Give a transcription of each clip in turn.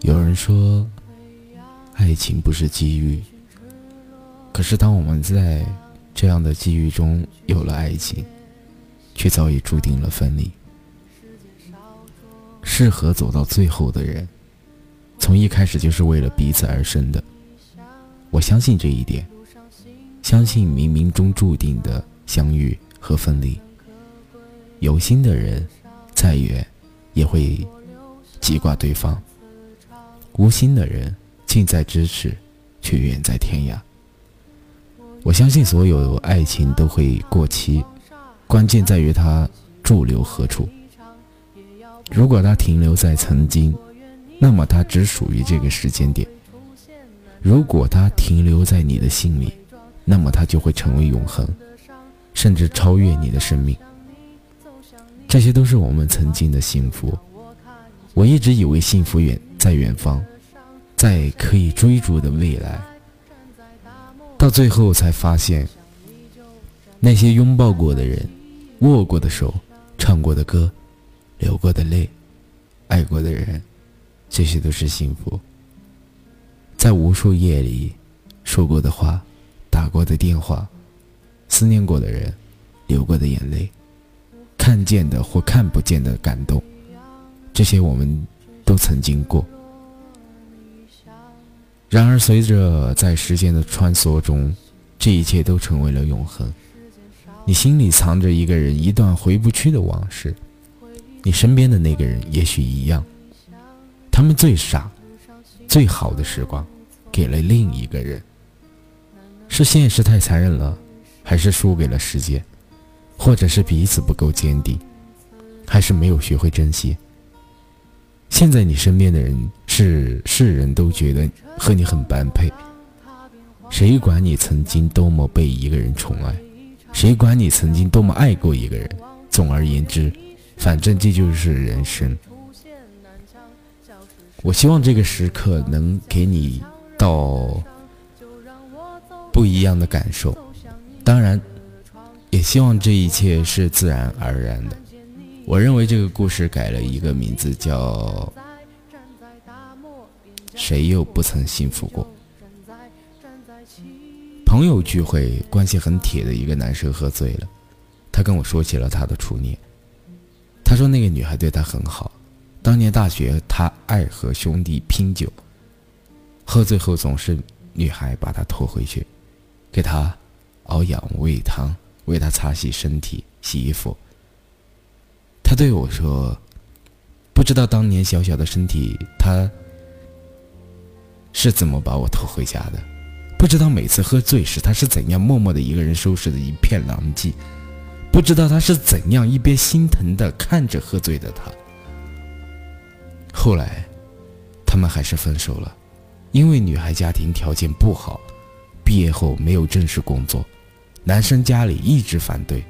有人说，爱情不是机遇。可是，当我们在这样的机遇中有了爱情，却早已注定了分离。适合走到最后的人，从一开始就是为了彼此而生的。我相信这一点，相信冥冥中注定的相遇和分离。有心的人，再远也会记挂对方；无心的人，近在咫尺，却远在天涯。我相信所有爱情都会过期，关键在于它驻留何处。如果它停留在曾经，那么它只属于这个时间点；如果它停留在你的心里，那么它就会成为永恒，甚至超越你的生命。这些都是我们曾经的幸福。我一直以为幸福远在远方，在可以追逐的未来。到最后才发现，那些拥抱过的人、握过的手、唱过的歌、流过的泪、爱过的人，这些都是幸福。在无数夜里说过的话、打过的电话、思念过的人、流过的眼泪。看见的或看不见的感动，这些我们都曾经过。然而，随着在时间的穿梭中，这一切都成为了永恒。你心里藏着一个人，一段回不去的往事。你身边的那个人也许一样，他们最傻、最好的时光，给了另一个人。是现实太残忍了，还是输给了时间？或者是彼此不够坚定，还是没有学会珍惜。现在你身边的人是世人都觉得和你很般配，谁管你曾经多么被一个人宠爱，谁管你曾经多么爱过一个人。总而言之，反正这就是人生。我希望这个时刻能给你到不一样的感受，当然。也希望这一切是自然而然的。我认为这个故事改了一个名字，叫“谁又不曾幸福过”。朋友聚会，关系很铁的一个男生喝醉了，他跟我说起了他的初恋。他说那个女孩对他很好，当年大学他爱和兄弟拼酒，喝醉后总是女孩把他拖回去，给他熬养胃汤。为他擦洗身体、洗衣服。他对我说：“不知道当年小小的身体，他是怎么把我拖回家的？不知道每次喝醉时，他是怎样默默的一个人收拾的一片狼藉？不知道他是怎样一边心疼的看着喝醉的他。后来，他们还是分手了，因为女孩家庭条件不好，毕业后没有正式工作。”男生家里一直反对，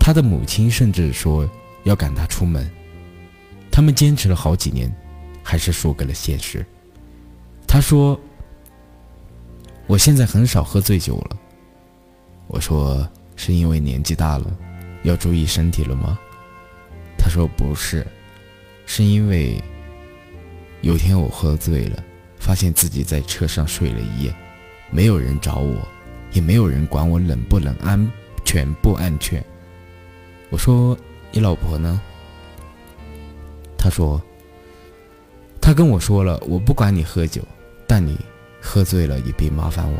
他的母亲甚至说要赶他出门。他们坚持了好几年，还是输给了现实。他说：“我现在很少喝醉酒了。”我说：“是因为年纪大了，要注意身体了吗？”他说：“不是，是因为有天我喝醉了，发现自己在车上睡了一夜。”没有人找我，也没有人管我冷不冷、安全不安全。我说：“你老婆呢？”他说：“他跟我说了，我不管你喝酒，但你喝醉了也别麻烦我。”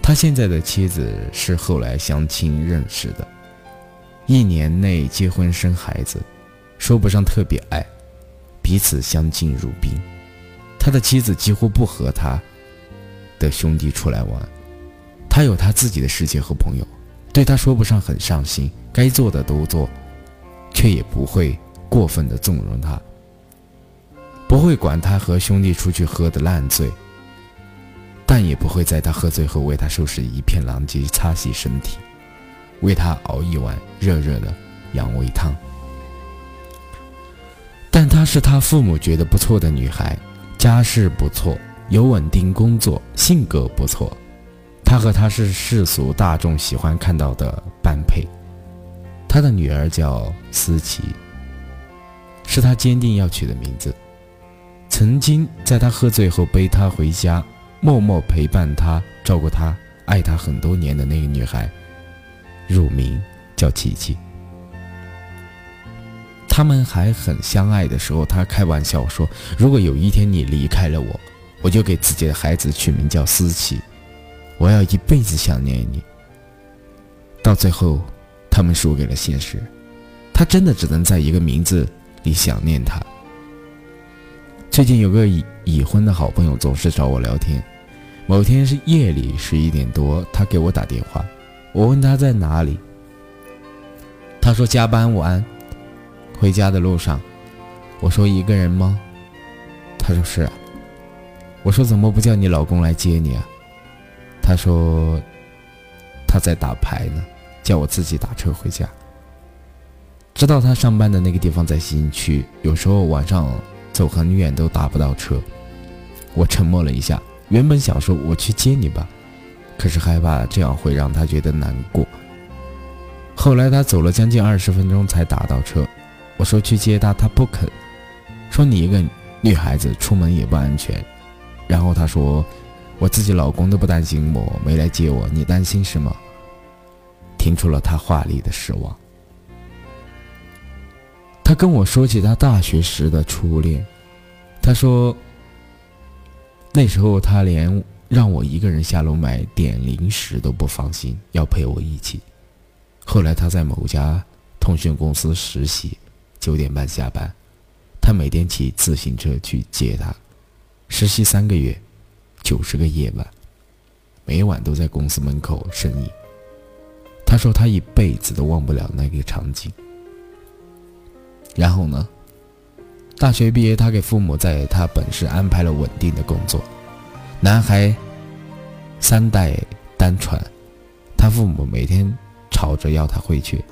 他现在的妻子是后来相亲认识的，一年内结婚生孩子，说不上特别爱，彼此相敬如宾。他的妻子几乎不和他。的兄弟出来玩，他有他自己的世界和朋友，对他说不上很上心，该做的都做，却也不会过分的纵容他，不会管他和兄弟出去喝的烂醉，但也不会在他喝醉后为他收拾一片狼藉、擦洗身体，为他熬一碗热热的养胃汤。但她是他父母觉得不错的女孩，家世不错。有稳定工作，性格不错，他和他是世俗大众喜欢看到的般配。他的女儿叫思琪，是他坚定要取的名字。曾经在他喝醉后背他回家，默默陪伴他、照顾他、爱他很多年的那个女孩，乳名叫琪琪。他们还很相爱的时候，他开玩笑说：“如果有一天你离开了我，我就给自己的孩子取名叫思琪，我要一辈子想念你。”到最后，他们输给了现实，他真的只能在一个名字里想念他。最近有个已已婚的好朋友总是找我聊天，某天是夜里十一点多，他给我打电话，我问他在哪里，他说加班晚。回家的路上，我说一个人吗？他说是啊。我说怎么不叫你老公来接你啊？他说他在打牌呢，叫我自己打车回家。知道他上班的那个地方在新区，有时候晚上走很远都打不到车。我沉默了一下，原本想说我去接你吧，可是害怕这样会让他觉得难过。后来他走了将近二十分钟才打到车。我说去接他，他不肯，说你一个女孩子出门也不安全。然后他说，我自己老公都不担心我没来接我，你担心什么？听出了他话里的失望。他跟我说起他大学时的初恋，他说，那时候他连让我一个人下楼买点零食都不放心，要陪我一起。后来他在某家通讯公司实习。九点半下班，他每天骑自行车去接她。实习三个月，九十个夜晚，每晚都在公司门口呻吟。他说他一辈子都忘不了那个场景。然后呢？大学毕业，他给父母在他本市安排了稳定的工作。男孩三代单传，他父母每天吵着要他回去。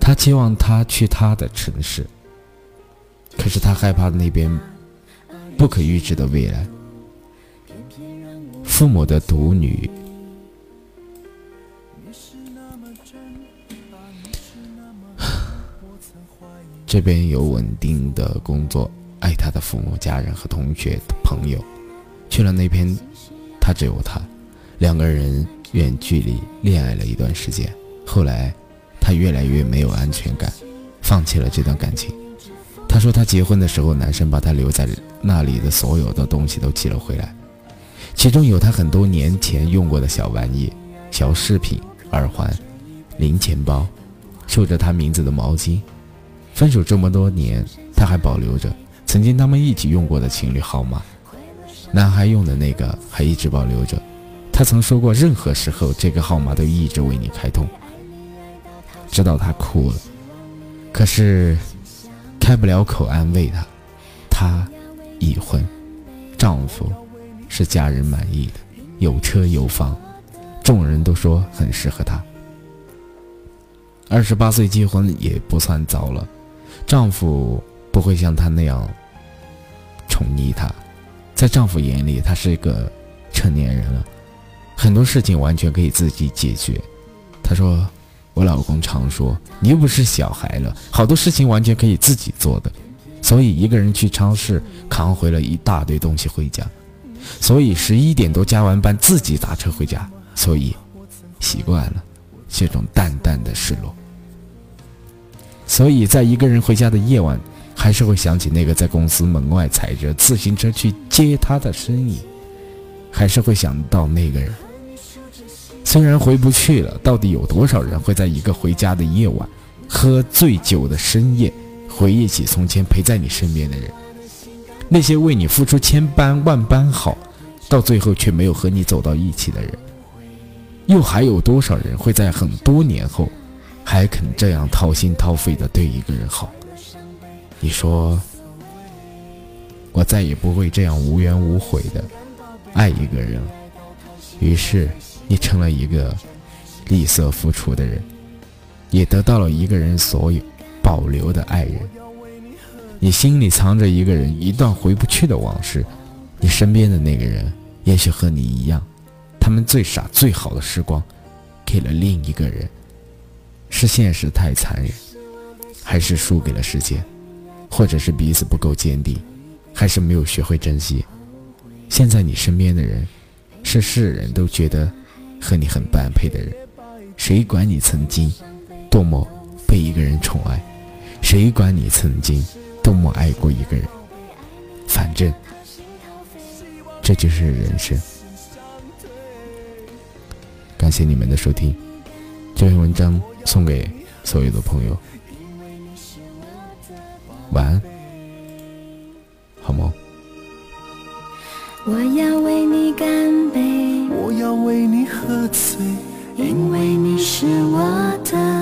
他期望他去他的城市，可是他害怕那边不可预知的未来。父母的独女，这边有稳定的工作，爱他的父母、家人和同学、朋友。去了那边，他只有他，两个人远距离恋爱了一段时间，后来。他越来越没有安全感，放弃了这段感情。他说，他结婚的时候，男生把他留在那里的所有的东西都寄了回来，其中有他很多年前用过的小玩意、小饰品、耳环、零钱包，绣着他名字的毛巾。分手这么多年，他还保留着曾经他们一起用过的情侣号码，男孩用的那个还一直保留着。他曾说过，任何时候这个号码都一直为你开通。知道他哭了，可是开不了口安慰他。他已婚，丈夫是家人满意的，有车有房，众人都说很适合她。二十八岁结婚也不算早了，丈夫不会像她那样宠溺她，在丈夫眼里，她是一个成年人了，很多事情完全可以自己解决。她说。我老公常说：“你又不是小孩了，好多事情完全可以自己做的。”所以一个人去超市扛回了一大堆东西回家，所以十一点多加完班自己打车回家，所以习惯了这种淡淡的失落。所以在一个人回家的夜晚，还是会想起那个在公司门外踩着自行车去接他的身影，还是会想到那个人。虽然回不去了，到底有多少人会在一个回家的夜晚，喝醉酒的深夜，回忆起从前陪在你身边的人？那些为你付出千般万般好，到最后却没有和你走到一起的人，又还有多少人会在很多年后，还肯这样掏心掏肺的对一个人好？你说，我再也不会这样无怨无悔的爱一个人了。于是。你成了一个吝啬付出的人，也得到了一个人所有保留的爱人。你心里藏着一个人，一段回不去的往事。你身边的那个人，也许和你一样，他们最傻最好的时光，给了另一个人。是现实太残忍，还是输给了时间？或者是彼此不够坚定，还是没有学会珍惜。现在你身边的人，是世人都觉得和你很般配的人。谁管你曾经多么被一个人宠爱？谁管你曾经多么爱过一个人？反正这就是人生。感谢你们的收听，这篇文章送给所有的朋友。晚安，好梦。我要为你干杯，我要为你喝醉，因为你是我的。